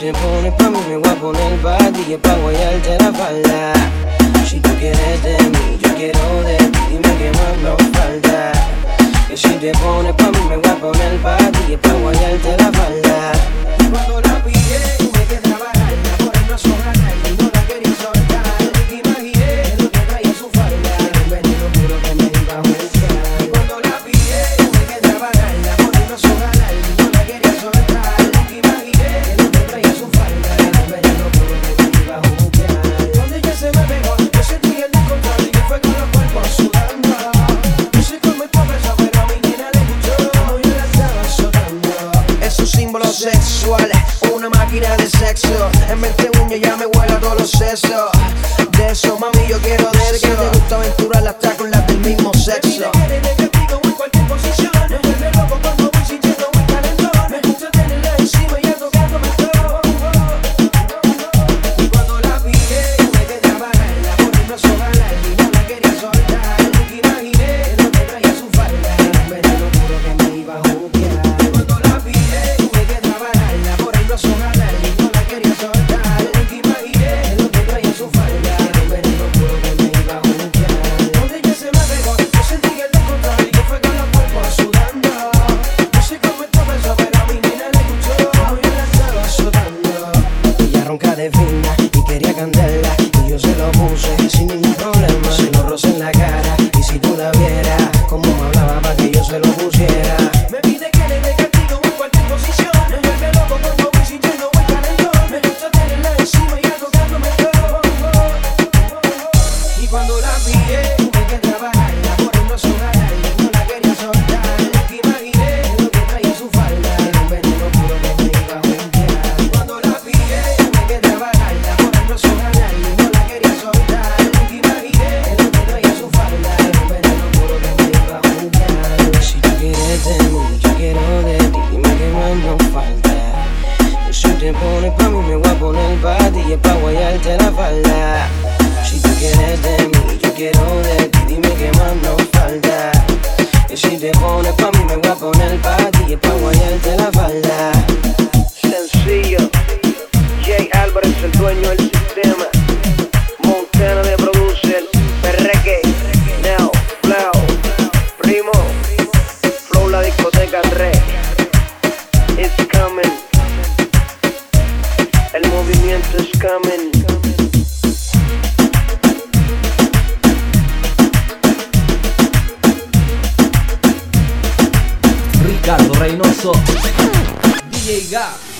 te pones pa' mí me voy a poner pa' ti es pa' guayarte la falda. Si tú quieres de mí, yo quiero de ti, dime que más nos falta. Que si te pones pa' mí me voy a poner pa' ti es pa' guayarte la falda Una máquina de sexo. En 20 uñas ya me huele a todos los sesos. De eso, mami, yo quiero de eso. y quería candela. Y yo se lo puse sin ningún problema. Se lo rocé en la cara y si tú la vieras, como me hablaba para que yo se lo pusiera. Me pide que le dé castigo en cualquier posición. Me vuelve loco por favor si yo no voy calentón. Me gusta tenerla encima y acostándome todo. Y cuando la pillé. quiero de ti, dime que más nos falta. Yo te pone pa' mí, me voy a poner pa' ti, y es pa' guayarte la falda. discoteca 3. It's coming. El movimiento es coming. Ricardo Reynoso. DJ Gap.